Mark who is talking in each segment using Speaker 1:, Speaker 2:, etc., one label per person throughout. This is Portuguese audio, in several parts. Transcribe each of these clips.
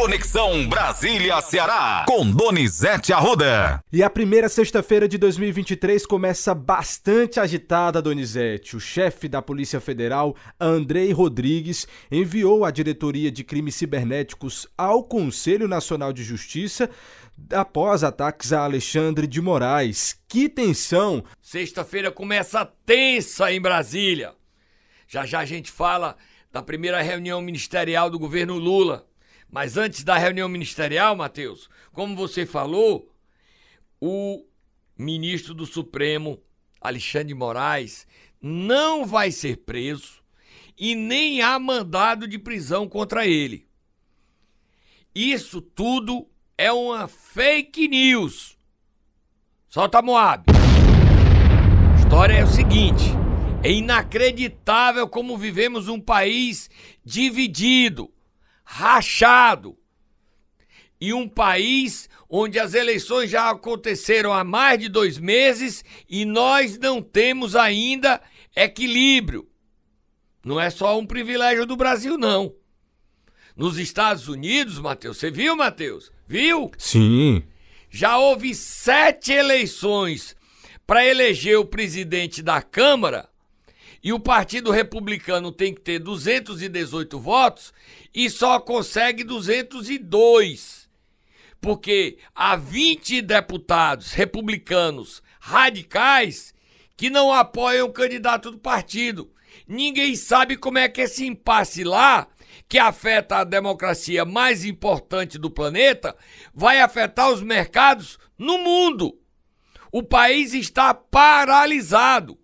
Speaker 1: Conexão Brasília-Ceará, com Donizete Arruda.
Speaker 2: E a primeira sexta-feira de 2023 começa bastante agitada, Donizete. O chefe da Polícia Federal, Andrei Rodrigues, enviou a Diretoria de Crimes Cibernéticos ao Conselho Nacional de Justiça após ataques a Alexandre de Moraes. Que tensão!
Speaker 3: Sexta-feira começa tensa em Brasília. Já já a gente fala da primeira reunião ministerial do governo Lula. Mas antes da reunião ministerial, Matheus, como você falou, o ministro do Supremo, Alexandre Moraes, não vai ser preso e nem há mandado de prisão contra ele. Isso tudo é uma fake news. Solta Moab. A história é o seguinte: é inacreditável como vivemos um país dividido rachado. E um país onde as eleições já aconteceram há mais de dois meses e nós não temos ainda equilíbrio. Não é só um privilégio do Brasil, não. Nos Estados Unidos, Matheus, você viu, Matheus? Viu?
Speaker 2: Sim.
Speaker 3: Já houve sete eleições para eleger o presidente da Câmara e o Partido Republicano tem que ter 218 votos e só consegue 202. Porque há 20 deputados republicanos radicais que não apoiam o candidato do partido. Ninguém sabe como é que esse impasse lá, que afeta a democracia mais importante do planeta, vai afetar os mercados no mundo. O país está paralisado.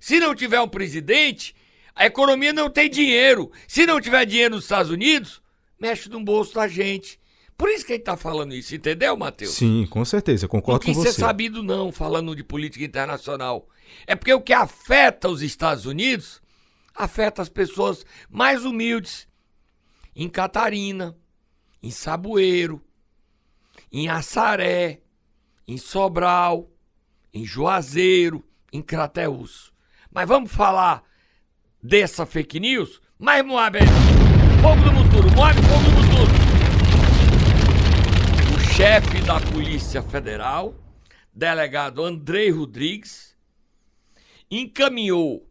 Speaker 3: Se não tiver um presidente, a economia não tem dinheiro. Se não tiver dinheiro nos Estados Unidos, mexe no bolso da gente. Por isso que ele está falando isso, entendeu, Matheus?
Speaker 2: Sim, com certeza, concordo com você.
Speaker 3: Não quis ser sabido não, falando de política internacional. É porque o que afeta os Estados Unidos, afeta as pessoas mais humildes. Em Catarina, em Saboeiro, em Assaré, em Sobral, em Juazeiro, em Crateús. Mas vamos falar dessa fake news? Mas Moab, fogo do Muturo, Moab, fogo do Muturo. O chefe da Polícia Federal, delegado Andrei Rodrigues, encaminhou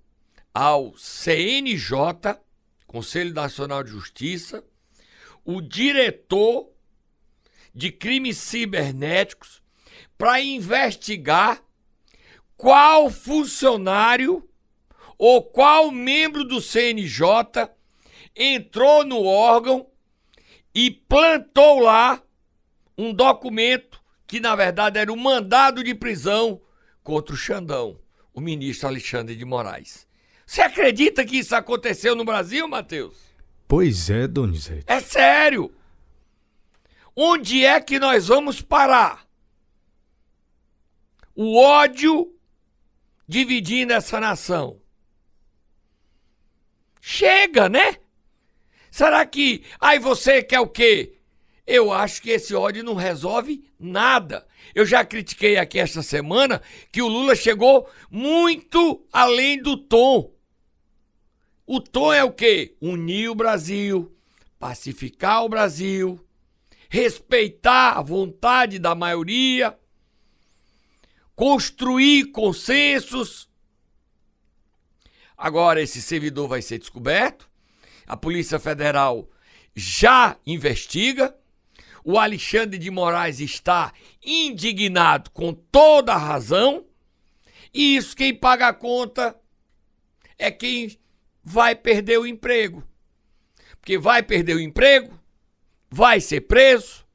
Speaker 3: ao CNJ, Conselho Nacional de Justiça, o diretor de crimes cibernéticos para investigar qual funcionário ou qual membro do CNJ entrou no órgão e plantou lá um documento que na verdade era um mandado de prisão contra o Xandão, o ministro Alexandre de Moraes. Você acredita que isso aconteceu no Brasil, Matheus?
Speaker 2: Pois é, Donizete.
Speaker 3: É sério. Onde é que nós vamos parar? O ódio dividindo essa nação. Chega, né? Será que. Aí você quer o quê? Eu acho que esse ódio não resolve nada. Eu já critiquei aqui esta semana que o Lula chegou muito além do tom. O tom é o quê? Unir o Brasil, pacificar o Brasil, respeitar a vontade da maioria, construir consensos Agora esse servidor vai ser descoberto. A Polícia Federal já investiga. O Alexandre de Moraes está indignado com toda a razão. E isso quem paga a conta é quem vai perder o emprego. Porque vai perder o emprego, vai ser preso,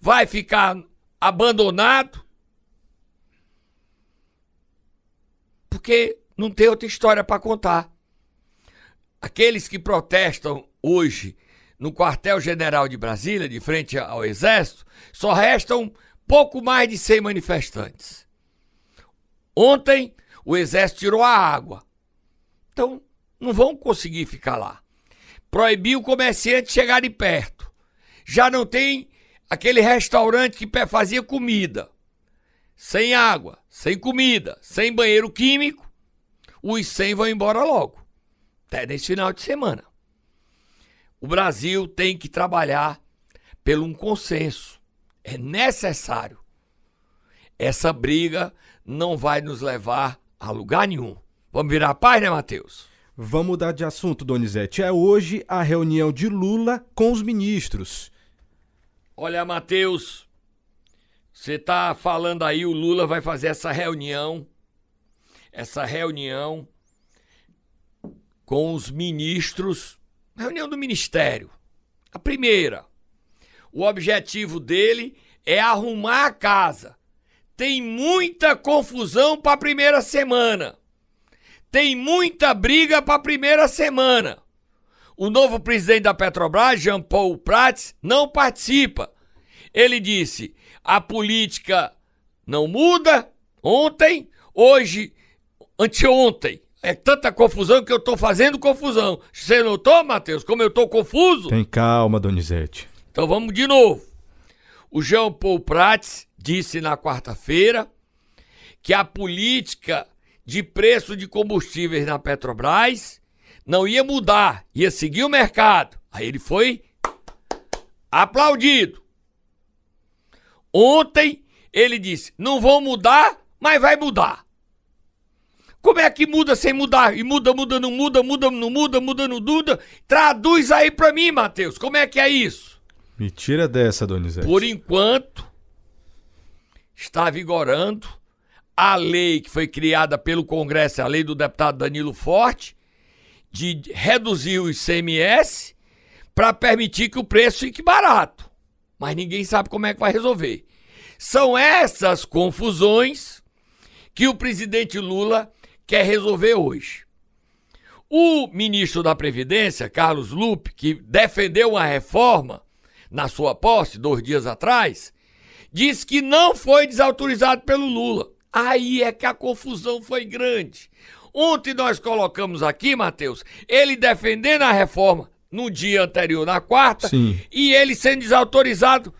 Speaker 3: vai ficar abandonado. Porque não tem outra história para contar. Aqueles que protestam hoje no quartel-general de Brasília, de frente ao Exército, só restam pouco mais de 100 manifestantes. Ontem, o Exército tirou a água. Então, não vão conseguir ficar lá. Proibiu o comerciante chegar de perto. Já não tem aquele restaurante que fazia comida. Sem água, sem comida, sem banheiro químico os 100 vão embora logo, até nesse final de semana. O Brasil tem que trabalhar pelo um consenso. É necessário. Essa briga não vai nos levar a lugar nenhum. Vamos virar a paz, né, Matheus?
Speaker 2: Vamos mudar de assunto, Donizete. É hoje a reunião de Lula com os ministros.
Speaker 3: Olha, Matheus, você tá falando aí, o Lula vai fazer essa reunião, essa reunião com os ministros, reunião do ministério. A primeira, o objetivo dele é arrumar a casa. Tem muita confusão para a primeira semana. Tem muita briga para a primeira semana. O novo presidente da Petrobras, Jean Paul Prats, não participa. Ele disse: a política não muda ontem, hoje, anteontem. É tanta confusão que eu tô fazendo confusão. Você notou, Matheus, como eu tô confuso?
Speaker 2: Tem calma, Donizete.
Speaker 3: Então vamos de novo. O Jean Paul Prats disse na quarta-feira que a política de preço de combustíveis na Petrobras não ia mudar, ia seguir o mercado. Aí ele foi aplaudido. Ontem ele disse: não vão mudar, mas vai mudar. Como é que muda sem mudar? E muda, muda, não muda, muda, não muda, muda, não muda. Traduz aí pra mim, Matheus. Como é que é isso?
Speaker 2: Me tira dessa, Donizete.
Speaker 3: Por enquanto, está vigorando a lei que foi criada pelo Congresso, a lei do deputado Danilo Forte, de reduzir o ICMS para permitir que o preço fique barato. Mas ninguém sabe como é que vai resolver. São essas confusões que o presidente Lula quer resolver hoje. O ministro da Previdência, Carlos Lupe, que defendeu uma reforma na sua posse dois dias atrás, disse que não foi desautorizado pelo Lula. Aí é que a confusão foi grande. Ontem nós colocamos aqui, Matheus, ele defendendo a reforma no dia anterior, na quarta,
Speaker 2: Sim.
Speaker 3: e ele sendo desautorizado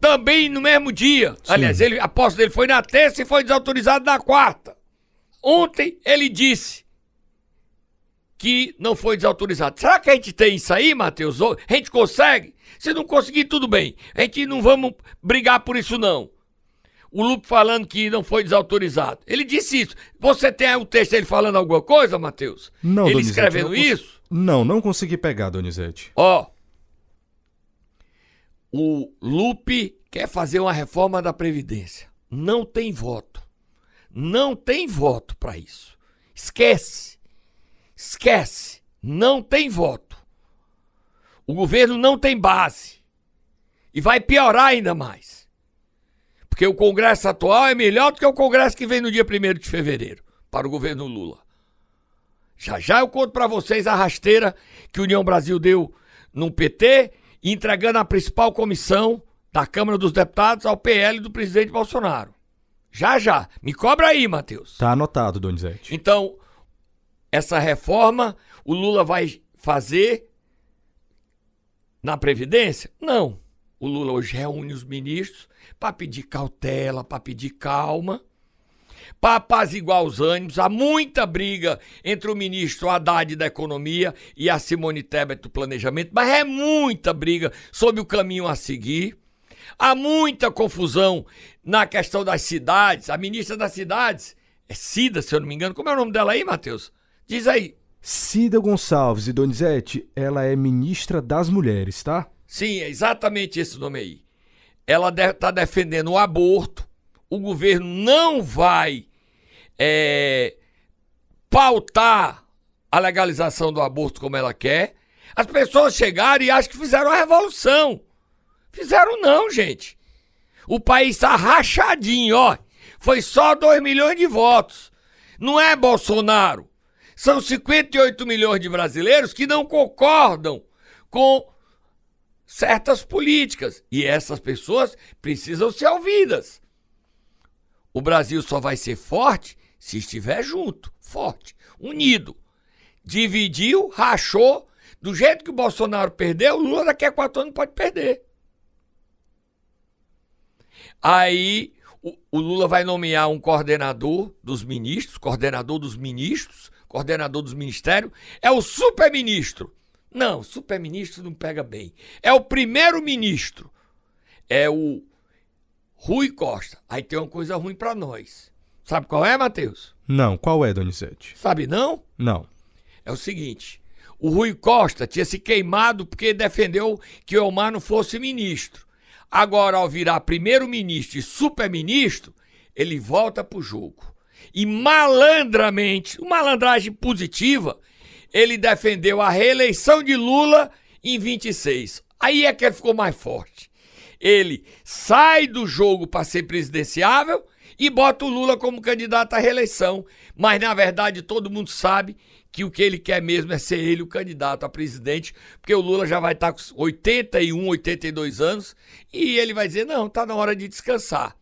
Speaker 3: também no mesmo dia.
Speaker 2: Sim.
Speaker 3: Aliás, ele, a posse dele foi na terça e foi desautorizado na quarta. Ontem ele disse que não foi desautorizado. Será que a gente tem isso aí, Matheus? A gente consegue? Se não conseguir, tudo bem. A gente não vamos brigar por isso, não. O Lupe falando que não foi desautorizado. Ele disse isso. Você tem o texto dele falando alguma coisa, Matheus?
Speaker 2: Não,
Speaker 3: Ele
Speaker 2: Donizete,
Speaker 3: escrevendo
Speaker 2: não
Speaker 3: isso?
Speaker 2: Não, não consegui pegar, Donizete.
Speaker 3: Ó. O Lupe quer fazer uma reforma da Previdência. Não tem voto. Não tem voto para isso. Esquece. Esquece. Não tem voto. O governo não tem base. E vai piorar ainda mais. Porque o Congresso atual é melhor do que o Congresso que vem no dia 1 de fevereiro para o governo Lula. Já já eu conto para vocês a rasteira que a União Brasil deu no PT, entregando a principal comissão da Câmara dos Deputados ao PL do presidente Bolsonaro. Já já. Me cobra aí, Matheus.
Speaker 2: Tá anotado, Donizete.
Speaker 3: Então, essa reforma o Lula vai fazer na Previdência? Não. O Lula hoje reúne os ministros para pedir cautela, para pedir calma, para apaziguar os ânimos. Há muita briga entre o ministro Haddad da Economia e a Simone Tebet do Planejamento, mas é muita briga sobre o caminho a seguir. Há muita confusão na questão das cidades. A ministra das cidades é Cida, se eu não me engano. Como é o nome dela aí, Matheus? Diz aí.
Speaker 2: Cida Gonçalves e Donizete, ela é ministra das mulheres, tá?
Speaker 3: Sim, é exatamente esse nome aí. Ela está defendendo o aborto. O governo não vai é, pautar a legalização do aborto como ela quer. As pessoas chegaram e acham que fizeram a revolução. Fizeram não, gente. O país está rachadinho, ó. Foi só 2 milhões de votos. Não é Bolsonaro. São 58 milhões de brasileiros que não concordam com certas políticas. E essas pessoas precisam ser ouvidas. O Brasil só vai ser forte se estiver junto, forte, unido. Dividiu, rachou. Do jeito que o Bolsonaro perdeu, o Lula daqui a quatro anos pode perder. Aí o, o Lula vai nomear um coordenador dos ministros, coordenador dos ministros, coordenador dos ministérios, é o superministro Não, superministro não pega bem. É o primeiro-ministro. É o Rui Costa. Aí tem uma coisa ruim para nós. Sabe qual é, Matheus?
Speaker 2: Não, qual é, Donizete?
Speaker 3: Sabe não?
Speaker 2: Não.
Speaker 3: É o seguinte: o Rui Costa tinha se queimado porque defendeu que o Elmar não fosse ministro. Agora, ao virar primeiro-ministro e super-ministro, ele volta pro jogo. E malandramente, uma malandragem positiva, ele defendeu a reeleição de Lula em 26. Aí é que ele ficou mais forte. Ele sai do jogo para ser presidenciável e bota o Lula como candidato à reeleição. Mas na verdade todo mundo sabe que o que ele quer mesmo é ser ele o candidato a presidente, porque o Lula já vai estar com 81, 82 anos e ele vai dizer: não, está na hora de descansar.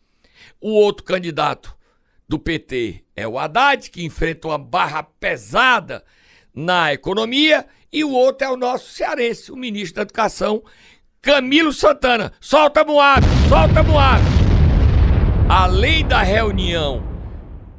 Speaker 3: O outro candidato do PT é o Haddad, que enfrenta uma barra pesada na economia, e o outro é o nosso cearense, o ministro da Educação, Camilo Santana. Solta Moab, solta Moab. Além da reunião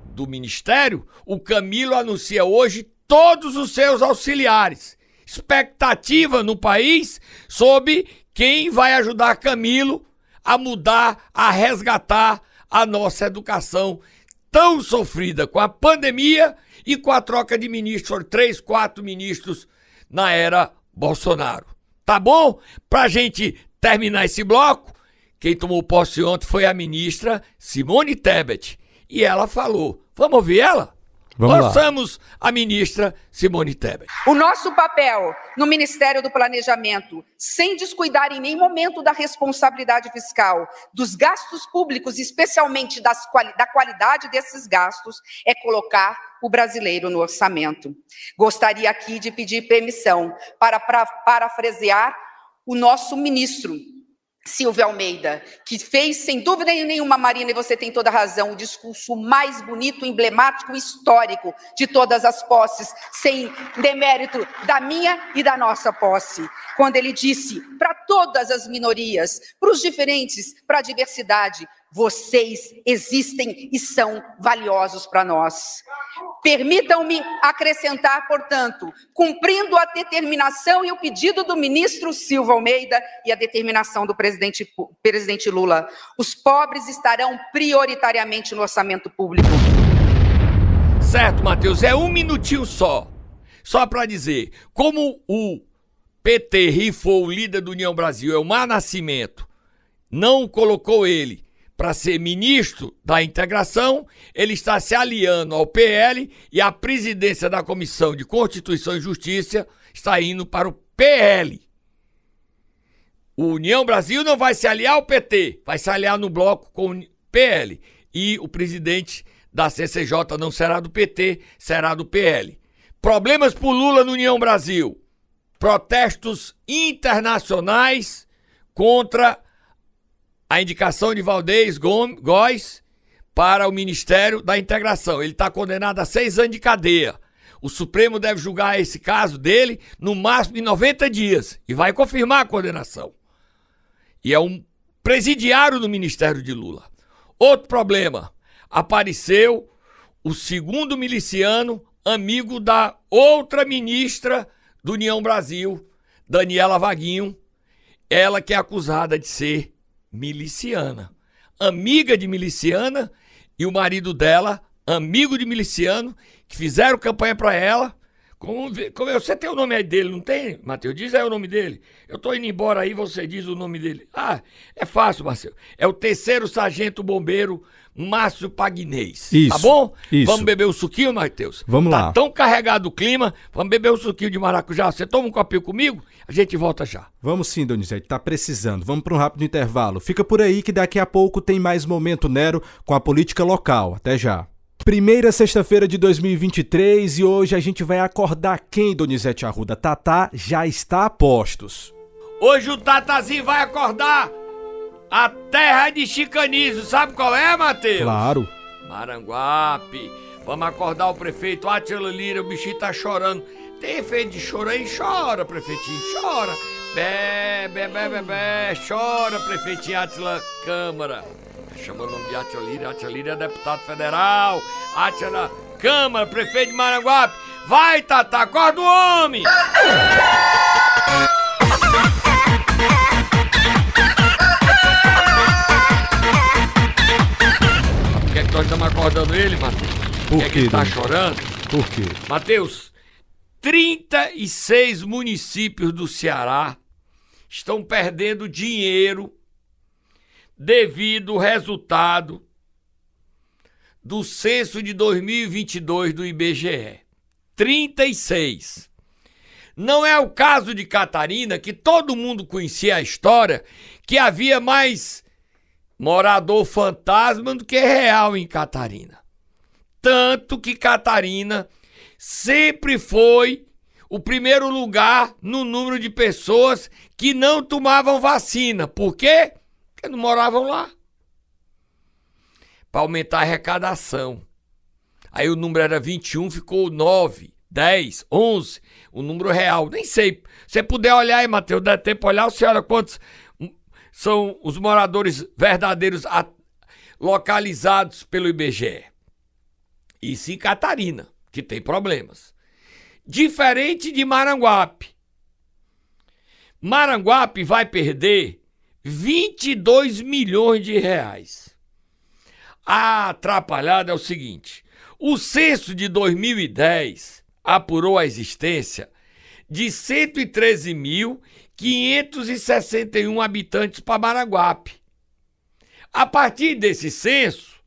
Speaker 3: do ministério, o Camilo anuncia hoje todos os seus auxiliares. Expectativa no país sobre quem vai ajudar Camilo a mudar, a resgatar a nossa educação tão sofrida com a pandemia e com a troca de ministros, três, quatro ministros na era Bolsonaro. Tá bom? Pra gente terminar esse bloco, quem tomou posse ontem foi a ministra Simone Tebet. E ela falou. Vamos ouvir ela?
Speaker 2: Vamos
Speaker 3: Ouçamos lá. a ministra Simone Tebet.
Speaker 4: O nosso papel no Ministério do Planejamento, sem descuidar em nenhum momento da responsabilidade fiscal, dos gastos públicos, especialmente das, da qualidade desses gastos, é colocar o brasileiro no orçamento. Gostaria aqui de pedir permissão para, para parafrasear o nosso ministro, Silvia Almeida, que fez, sem dúvida nenhuma, Marina, e você tem toda razão, o discurso mais bonito, emblemático, histórico de todas as posses, sem demérito da minha e da nossa posse. Quando ele disse para todas as minorias, para os diferentes, para a diversidade, vocês existem e são valiosos para nós. Permitam-me acrescentar, portanto, cumprindo a determinação e o pedido do ministro Silva Almeida e a determinação do presidente, presidente Lula, os pobres estarão prioritariamente no orçamento público.
Speaker 3: Certo, Matheus, é um minutinho só. Só para dizer, como o PT rifou o líder do União Brasil, é o Mar Nascimento, não colocou ele para ser ministro da integração, ele está se aliando ao PL e a presidência da Comissão de Constituição e Justiça está indo para o PL. O União Brasil não vai se aliar ao PT, vai se aliar no bloco com o PL. E o presidente da CCJ não será do PT, será do PL. Problemas por Lula no União Brasil. Protestos internacionais contra a indicação de Valdez Góes para o Ministério da Integração. Ele está condenado a seis anos de cadeia. O Supremo deve julgar esse caso dele no máximo de 90 dias e vai confirmar a condenação. E é um presidiário do Ministério de Lula. Outro problema: apareceu o segundo miliciano, amigo da outra ministra do União Brasil, Daniela Vaguinho, ela que é acusada de ser miliciana. Amiga de miliciana e o marido dela, amigo de miliciano, que fizeram campanha para ela. Como, como, você tem o nome aí dele, não tem, Matheus? Diz aí o nome dele. Eu tô indo embora aí, você diz o nome dele. Ah, é fácil, Marcelo. É o terceiro sargento bombeiro Márcio Pagnês. Tá
Speaker 2: isso.
Speaker 3: Tá bom?
Speaker 2: Isso.
Speaker 3: Vamos beber um suquinho, Matheus?
Speaker 2: Vamos
Speaker 3: tá
Speaker 2: lá.
Speaker 3: tão carregado o clima. Vamos beber um suquinho de maracujá. Você toma um copinho comigo? A gente volta já.
Speaker 2: Vamos sim, Donizete, tá precisando. Vamos para um rápido intervalo. Fica por aí que daqui a pouco tem mais Momento Nero com a política local. Até já. Primeira sexta-feira de 2023 e hoje a gente vai acordar quem, Donizete Arruda? Tatá já está a postos.
Speaker 3: Hoje o Tatazinho vai acordar a terra de Chicanizo. Sabe qual é, Matheus?
Speaker 2: Claro.
Speaker 3: Maranguape. Vamos acordar o prefeito Átila Lira, o bichinho tá chorando. Tem efeito de choro aí? Chora, prefeitinho, chora. Bé, bé, bé, chora, prefeitinho Átila Câmara. Chama o nome de Átila Lira, Átila Lira é deputado federal. Átila Câmara, prefeito de Maranguape. Vai, Tata, acorda o homem! Nós estamos acordando ele, Matheus?
Speaker 2: Por
Speaker 3: que, é que
Speaker 2: quê,
Speaker 3: ele tá chorando?
Speaker 2: Por quê?
Speaker 3: Matheus, 36 municípios do Ceará estão perdendo dinheiro devido ao resultado do censo de 2022 do IBGE. 36. Não é o caso de Catarina, que todo mundo conhecia a história, que havia mais morador fantasma do que real em Catarina. Tanto que Catarina sempre foi o primeiro lugar no número de pessoas que não tomavam vacina. Por quê? Porque não moravam lá. Para aumentar a arrecadação. Aí o número era 21, ficou 9, 10, 11, o número real. Nem sei. Se você puder olhar aí, Matheus, dá tempo olhar, você olha quantos são os moradores verdadeiros localizados pelo IBGE. Isso em Catarina, que tem problemas. Diferente de Maranguape. Maranguape vai perder 22 milhões de reais. A atrapalhada é o seguinte: o censo de 2010 apurou a existência de 113.561 habitantes para Maranguape. A partir desse censo,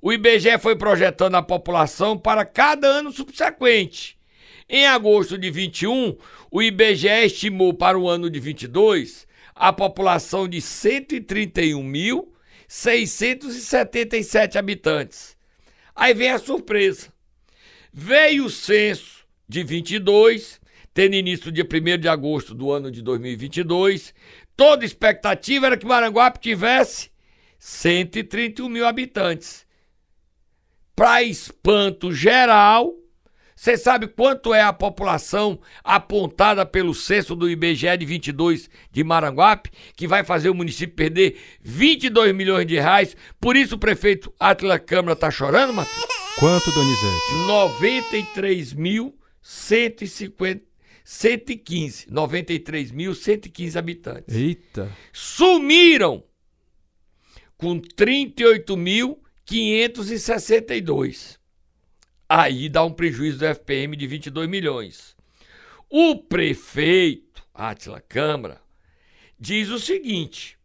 Speaker 3: o IBGE foi projetando a população para cada ano subsequente. Em agosto de 21, o IBGE estimou para o ano de 22 a população de 131.677 habitantes. Aí vem a surpresa. Veio o censo de 22, tendo início dia 1 de agosto do ano de 2022. Toda expectativa era que Maranguape tivesse 131 mil habitantes. Para espanto geral, você sabe quanto é a população apontada pelo censo do IBGE de 22 de Maranguape, que vai fazer o município perder 22 milhões de reais? Por isso o prefeito Atila Câmara tá chorando, Matheus?
Speaker 2: Quanto, Donizete?
Speaker 3: 93.150 115, 93.115 habitantes.
Speaker 2: Eita.
Speaker 3: Sumiram com 38.562. Aí dá um prejuízo do FPM de 22 milhões. O prefeito, Atila Câmara, diz o seguinte: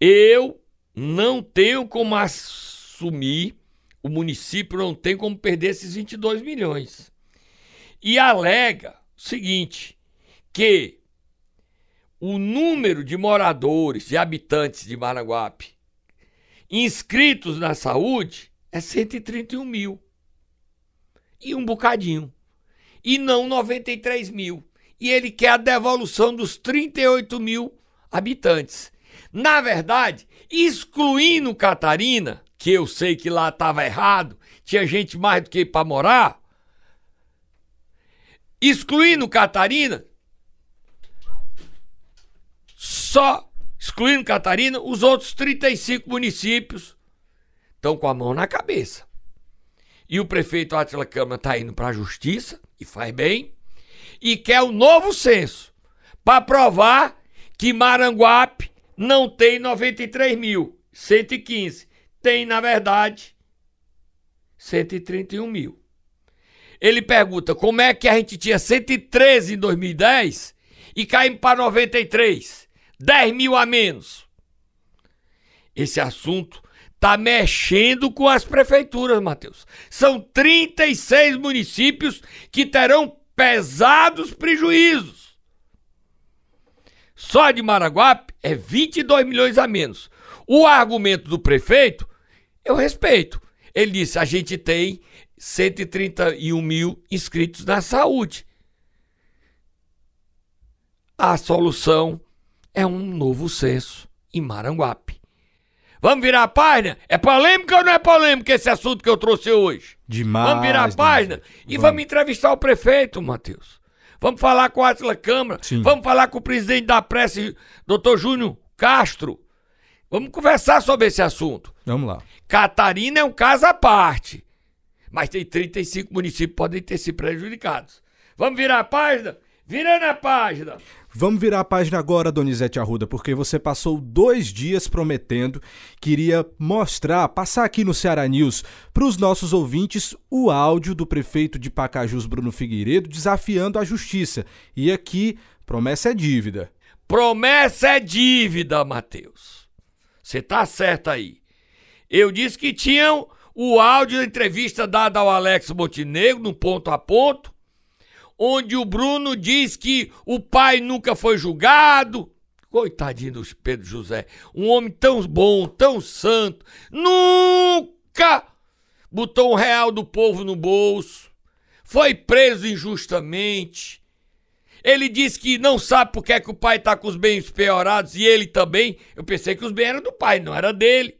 Speaker 3: eu não tenho como assumir, o município não tem como perder esses 22 milhões. E alega o seguinte: que o número de moradores e habitantes de Maranguape inscritos na saúde é 131 mil. E um bocadinho. E não 93 mil. E ele quer a devolução dos 38 mil habitantes. Na verdade, excluindo Catarina, que eu sei que lá estava errado, tinha gente mais do que para morar, excluindo Catarina, só excluindo Catarina, os outros 35 municípios estão com a mão na cabeça. E o prefeito Atila Câmara está indo para a justiça, e faz bem, e quer um novo censo para provar que Maranguape não tem 93 mil, 115. Tem, na verdade, 131 mil. Ele pergunta como é que a gente tinha 113 em 2010 e caímos para 93, 10 mil a menos. Esse assunto está mexendo com as prefeituras, Matheus. São 36 municípios que terão pesados prejuízos. Só de Maraguape é 22 milhões a menos. O argumento do prefeito, eu respeito. Ele disse: a gente tem 131 mil inscritos na saúde. A solução é um novo censo em Maranguape. Vamos virar a página? É polêmica ou não é polêmica esse assunto que eu trouxe hoje?
Speaker 2: Demais.
Speaker 3: Vamos virar a página
Speaker 2: Donizete.
Speaker 3: e vamos entrevistar o prefeito, Matheus. Vamos falar com a Atila Câmara.
Speaker 2: Sim.
Speaker 3: Vamos falar com o presidente da prece, doutor Júnior Castro. Vamos conversar sobre esse assunto.
Speaker 2: Vamos lá.
Speaker 3: Catarina é um caso à parte. Mas tem 35 municípios que podem ter sido prejudicados. Vamos virar a página? Virando a página.
Speaker 2: Vamos virar a página agora, Donizete Arruda, porque você passou dois dias prometendo que iria mostrar, passar aqui no Ceará News para os nossos ouvintes o áudio do prefeito de Pacajus, Bruno Figueiredo, desafiando a justiça. E aqui, promessa é dívida.
Speaker 3: Promessa é dívida, Matheus. Você tá certo aí. Eu disse que tinham o áudio da entrevista dada ao Alex Montenegro, no ponto a ponto, onde o Bruno diz que o pai nunca foi julgado. Coitadinho do Pedro José, um homem tão bom, tão santo, nunca botou um real do povo no bolso, foi preso injustamente. Ele disse que não sabe porque é que o pai está com os bens piorados e ele também. Eu pensei que os bens eram do pai, não era dele.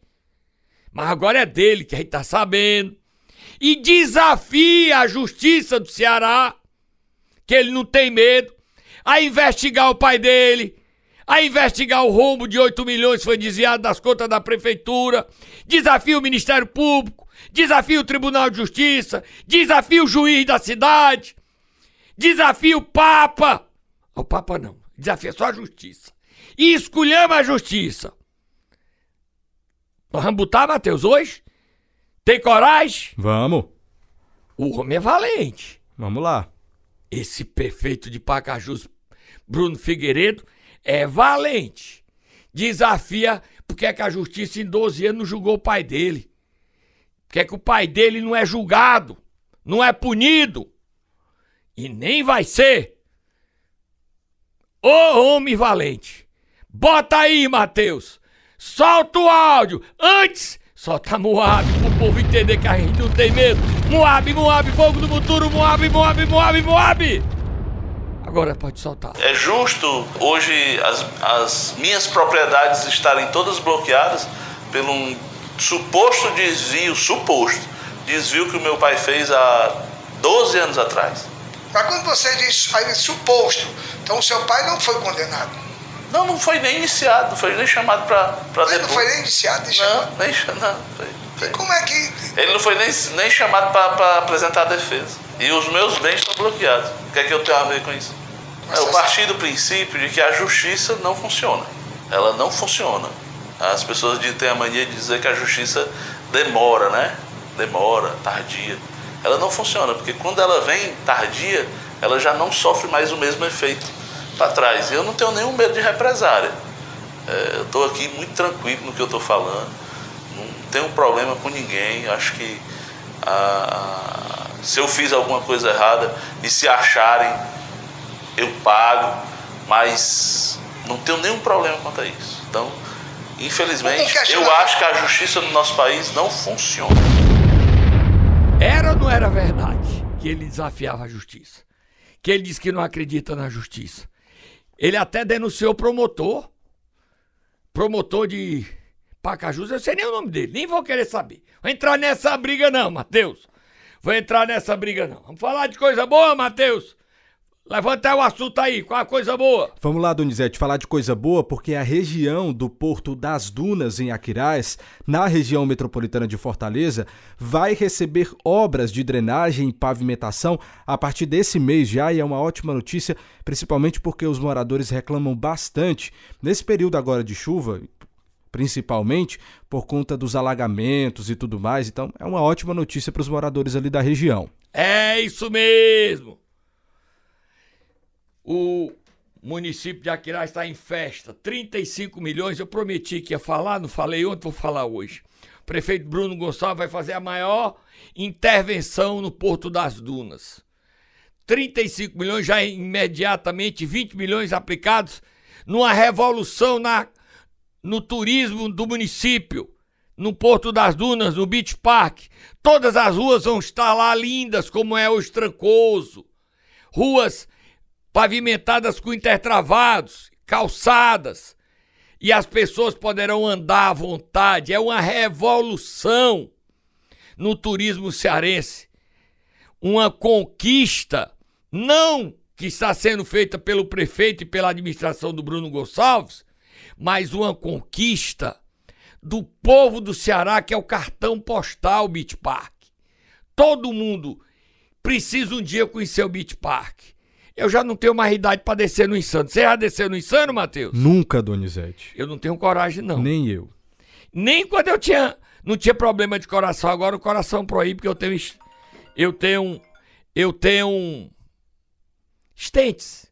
Speaker 3: Mas agora é dele que a gente está sabendo. E desafia a justiça do Ceará que ele não tem medo, a investigar o pai dele, a investigar o rombo de 8 milhões que foi desviado das contas da prefeitura, desafia o Ministério Público, desafia o Tribunal de Justiça, desafia o juiz da cidade, desafia o Papa. O Papa não, desafia só a justiça. E escolhemos a justiça. Nós vamos botar, Matheus, hoje? Tem coragem?
Speaker 2: Vamos.
Speaker 3: O homem é valente.
Speaker 2: Vamos lá.
Speaker 3: Esse prefeito de Pacajus, Bruno Figueiredo, é valente. Desafia porque é que a justiça em 12 anos não julgou o pai dele. Porque é que o pai dele não é julgado, não é punido. E nem vai ser. Ô homem valente. Bota aí, Matheus. Solta o áudio. Antes Solta Moab pro povo entender que a gente não tem medo. Moab, Moab, fogo do futuro, Moab, Moab, Moab, Moab. Agora pode soltar.
Speaker 5: É justo hoje as, as minhas propriedades estarem todas bloqueadas pelo um suposto desvio, suposto desvio que o meu pai fez há 12 anos atrás.
Speaker 6: Mas quando você diz aí, suposto, então o seu pai não foi condenado.
Speaker 5: Não, não foi nem iniciado, não foi nem chamado para.
Speaker 6: Ele não foi nem iniciado, nem
Speaker 5: não, chamado? Nem, não, foi, foi.
Speaker 6: E como é que...
Speaker 5: Ele não foi nem, nem chamado para apresentar a defesa. E os meus bens estão bloqueados. O que é que eu tenho a ver com isso? eu parti do princípio de que a justiça não funciona. Ela não funciona. As pessoas têm a mania de dizer que a justiça demora, né? Demora, tardia. Ela não funciona, porque quando ela vem tardia, ela já não sofre mais o mesmo efeito para trás. Eu não tenho nenhum medo de represária. É, eu estou aqui muito tranquilo no que eu estou falando. Não tenho problema com ninguém. Acho que ah, se eu fiz alguma coisa errada e se acharem, eu pago. Mas não tenho nenhum problema quanto a isso. Então, infelizmente, eu acho que a justiça no nosso país não funciona.
Speaker 3: Era ou não era verdade que ele desafiava a justiça? Que ele diz que não acredita na justiça? Ele até denunciou o promotor. Promotor de Pacajus, eu sei nem o nome dele, nem vou querer saber. Vou entrar nessa briga não, Matheus. Vou entrar nessa briga não. Vamos falar de coisa boa, Matheus. Levanta o assunto aí, qual a coisa boa?
Speaker 2: Vamos lá, Donizete, falar de coisa boa, porque a região do Porto das Dunas, em Aquiraz, na região metropolitana de Fortaleza, vai receber obras de drenagem e pavimentação a partir desse mês já, e é uma ótima notícia, principalmente porque os moradores reclamam bastante nesse período agora de chuva, principalmente por conta dos alagamentos e tudo mais. Então, é uma ótima notícia para os moradores ali da região.
Speaker 3: É isso mesmo! O município de Aquirá está em festa. 35 milhões. Eu prometi que ia falar, não falei ontem, vou falar hoje. O prefeito Bruno Gonçalves vai fazer a maior intervenção no Porto das Dunas. 35 milhões, já imediatamente 20 milhões aplicados numa revolução na, no turismo do município, no Porto das Dunas, no Beach Park. Todas as ruas vão estar lá lindas, como é o Estrancoso. Ruas pavimentadas com intertravados, calçadas, e as pessoas poderão andar à vontade. É uma revolução no turismo cearense. Uma conquista, não que está sendo feita pelo prefeito e pela administração do Bruno Gonçalves, mas uma conquista do povo do Ceará, que é o cartão postal Beach Park. Todo mundo precisa um dia conhecer o Beach Park. Eu já não tenho mais idade pra descer no insano. Você já desceu no insano, Matheus?
Speaker 2: Nunca, Donizete.
Speaker 3: Eu não tenho coragem, não.
Speaker 2: Nem eu.
Speaker 3: Nem quando eu tinha. Não tinha problema de coração. Agora o coração proíbe, porque eu tenho. Eu tenho. Eu tenho. um Stentes.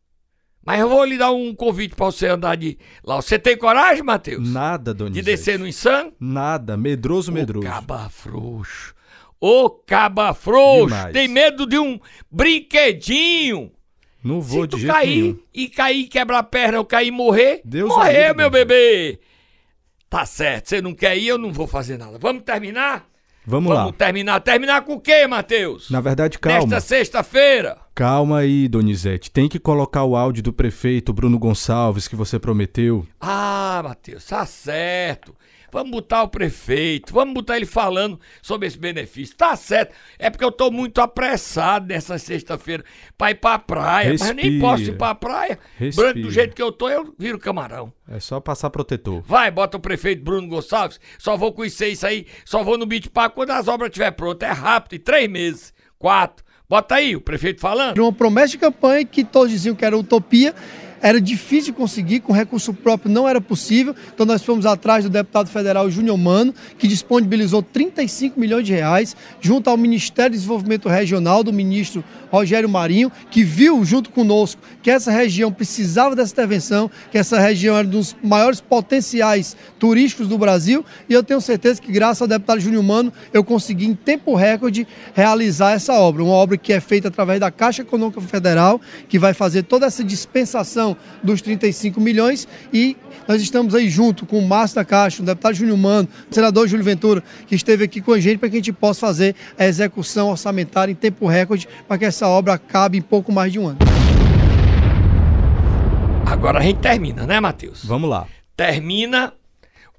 Speaker 3: Mas eu vou lhe dar um convite pra você andar de lá. Você tem coragem, Matheus?
Speaker 2: Nada,
Speaker 3: De
Speaker 2: Donizete.
Speaker 3: descer no insano?
Speaker 2: Nada. Medroso, medroso.
Speaker 3: Ô caba frouxo. Ô caba frouxo.
Speaker 2: Demais.
Speaker 3: Tem medo de um brinquedinho.
Speaker 2: Não vou
Speaker 3: Se
Speaker 2: de
Speaker 3: tu
Speaker 2: jeito
Speaker 3: cair
Speaker 2: nenhum.
Speaker 3: e cair, quebrar a perna ou cair e morrer,
Speaker 2: Deus
Speaker 3: morreu, meu bebê. Tá certo, você não quer ir, eu não vou fazer nada. Vamos terminar?
Speaker 2: Vamos lá.
Speaker 3: terminar. Terminar com o quê, Matheus?
Speaker 2: Na verdade, calma.
Speaker 3: Nesta sexta-feira.
Speaker 2: Calma aí, Donizete. Tem que colocar o áudio do prefeito Bruno Gonçalves que você prometeu.
Speaker 3: Ah, Matheus, tá certo. Vamos botar o prefeito, vamos botar ele falando sobre esse benefício. Tá certo. É porque eu tô muito apressado nessa sexta-feira pra ir pra praia. Mas eu nem
Speaker 2: Respira.
Speaker 3: posso ir pra praia.
Speaker 2: Respira.
Speaker 3: Branco do jeito que eu tô, eu viro camarão.
Speaker 2: É só passar protetor.
Speaker 3: Vai, bota o prefeito Bruno Gonçalves. Só vou conhecer isso aí. Só vou no Beach Park quando as obras estiver prontas. É rápido, em três meses. Quatro. Bota aí o prefeito falando.
Speaker 7: Uma promessa de campanha que todos diziam que era utopia. Era difícil conseguir, com recurso próprio não era possível. Então nós fomos atrás do deputado federal Júnior Mano, que disponibilizou 35 milhões de reais, junto ao Ministério de Desenvolvimento Regional do ministro Rogério Marinho, que viu junto conosco que essa região precisava dessa intervenção, que essa região era um dos maiores potenciais turísticos do Brasil, e eu tenho certeza que graças ao deputado Júnior Mano eu consegui em tempo recorde realizar essa obra, uma obra que é feita através da Caixa Econômica Federal, que vai fazer toda essa dispensação dos 35 milhões e nós estamos aí junto com o Márcio da Caixa, o deputado Júnior Mano, o senador Júlio Ventura, que esteve aqui com a gente para que a gente possa fazer a execução orçamentária em tempo recorde para que essa obra acabe em pouco mais de um ano.
Speaker 3: Agora a gente termina, né, Matheus?
Speaker 2: Vamos lá.
Speaker 3: Termina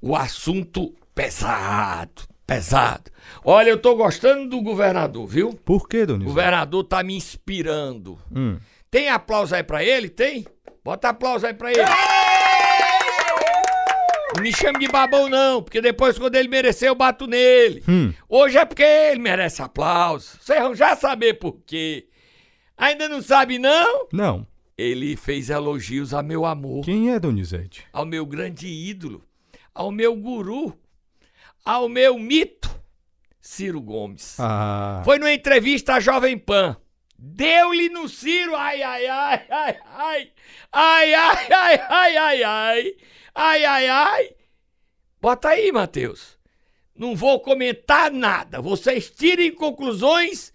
Speaker 3: o assunto pesado. Pesado. Olha, eu tô gostando do governador, viu?
Speaker 2: Por que,
Speaker 3: O
Speaker 2: Donizete?
Speaker 3: governador tá me inspirando.
Speaker 2: Hum.
Speaker 3: Tem aplauso aí pra ele? Tem? Bota aplauso aí pra ele. Não me chame de babão, não, porque depois, quando ele merecer, eu bato nele.
Speaker 2: Hum.
Speaker 3: Hoje é porque ele merece aplauso. Vocês vão já saber por quê. Ainda não sabe, não?
Speaker 2: Não.
Speaker 3: Ele fez elogios a meu amor,
Speaker 2: Quem é Donizete?
Speaker 3: ao meu grande ídolo, ao meu guru, ao meu mito, Ciro Gomes.
Speaker 2: Ah.
Speaker 3: Foi numa entrevista à Jovem Pan. Deu-lhe no Ciro, ai, ai, ai, ai, ai, ai, ai, ai, ai, ai, ai, ai, ai, ai. Bota aí, Matheus. Não vou comentar nada. Vocês tirem conclusões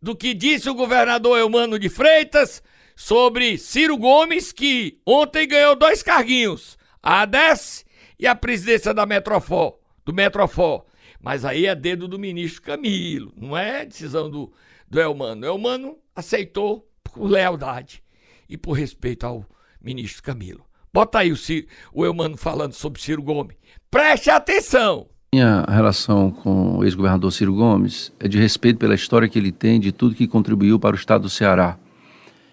Speaker 3: do que disse o governador Eumano de Freitas sobre Ciro Gomes, que ontem ganhou dois carguinhos, a ADES e a presidência da Metrofó, do Metrofó. Mas aí é dedo do ministro Camilo, não é decisão do, do Elmano. O Elmano aceitou por lealdade e por respeito ao ministro Camilo. Bota aí o, o Elmano falando sobre Ciro Gomes. Preste atenção!
Speaker 8: Minha relação com o ex-governador Ciro Gomes é de respeito pela história que ele tem, de tudo que contribuiu para o estado do Ceará.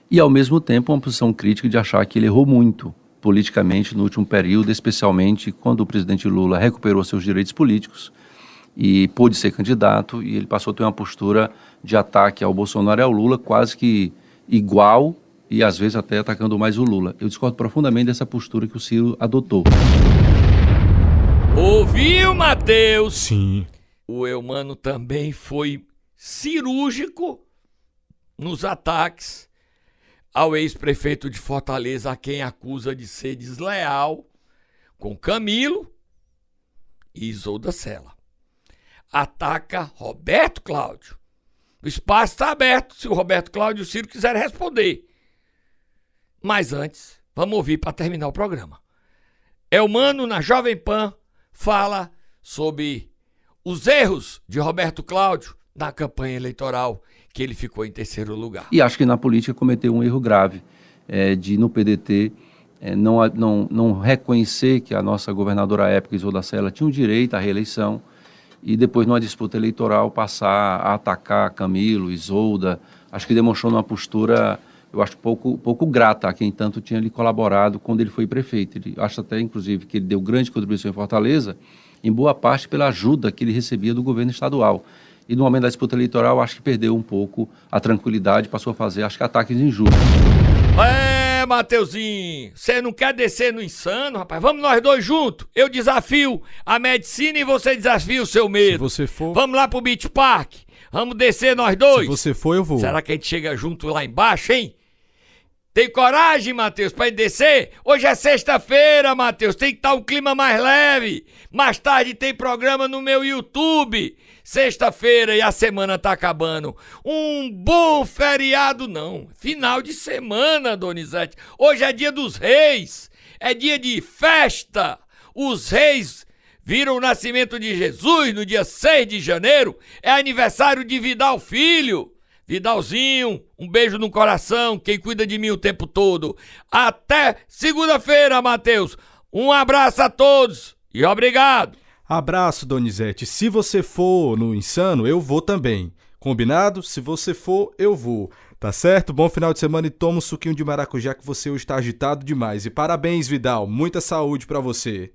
Speaker 8: E, ao mesmo tempo, uma posição crítica de achar que ele errou muito politicamente no último período, especialmente quando o presidente Lula recuperou seus direitos políticos e pôde ser candidato, e ele passou a ter uma postura de ataque ao Bolsonaro e ao Lula quase que igual e, às vezes, até atacando mais o Lula. Eu discordo profundamente dessa postura que o Ciro adotou.
Speaker 3: Ouviu, Matheus?
Speaker 2: Sim.
Speaker 3: O Eumano também foi cirúrgico nos ataques ao ex-prefeito de Fortaleza, a quem acusa de ser desleal com Camilo e Isolda Sela. Ataca Roberto Cláudio. O espaço está aberto se o Roberto Cláudio e o Ciro quiserem responder. Mas antes, vamos ouvir para terminar o programa. Elmano, na Jovem Pan, fala sobre os erros de Roberto Cláudio na campanha eleitoral, que ele ficou em terceiro lugar.
Speaker 8: E acho que na política cometeu um erro grave é, de, no PDT, é, não, não, não reconhecer que a nossa governadora à época, Isolda Sela, tinha o direito à reeleição e depois, numa disputa eleitoral, passar a atacar Camilo, Isolda. Acho que demonstrou uma postura, eu acho, pouco, pouco grata a quem tanto tinha lhe colaborado quando ele foi prefeito. Ele, acho até, inclusive, que ele deu grande contribuição em Fortaleza, em boa parte pela ajuda que ele recebia do governo estadual. E no momento da disputa eleitoral, acho que perdeu um pouco a tranquilidade, passou a fazer, acho que ataques injustos.
Speaker 3: Mateuzinho, você não quer descer no insano, rapaz? Vamos nós dois juntos. Eu desafio a medicina e você desafia o seu medo.
Speaker 2: Se você for.
Speaker 3: Vamos lá pro Beach Park. Vamos descer nós dois.
Speaker 2: Se você for, eu vou.
Speaker 3: Será que a gente chega junto lá embaixo, hein? Tem coragem, Matheus, pra descer? Hoje é sexta-feira, Matheus. Tem que estar um clima mais leve. Mais tarde tem programa no meu YouTube. Sexta-feira e a semana tá acabando. Um bom feriado, não. Final de semana, Donizete. Hoje é dia dos reis. É dia de festa. Os reis viram o nascimento de Jesus no dia 6 de janeiro. É aniversário de Vidal Filho. Vidalzinho, um beijo no coração, quem cuida de mim o tempo todo. Até segunda-feira, Matheus. Um abraço a todos e obrigado.
Speaker 2: Abraço, Donizete. Se você for no Insano, eu vou também. Combinado? Se você for, eu vou. Tá certo? Bom final de semana e toma um suquinho de maracujá que você hoje está agitado demais. E parabéns, Vidal. Muita saúde para você.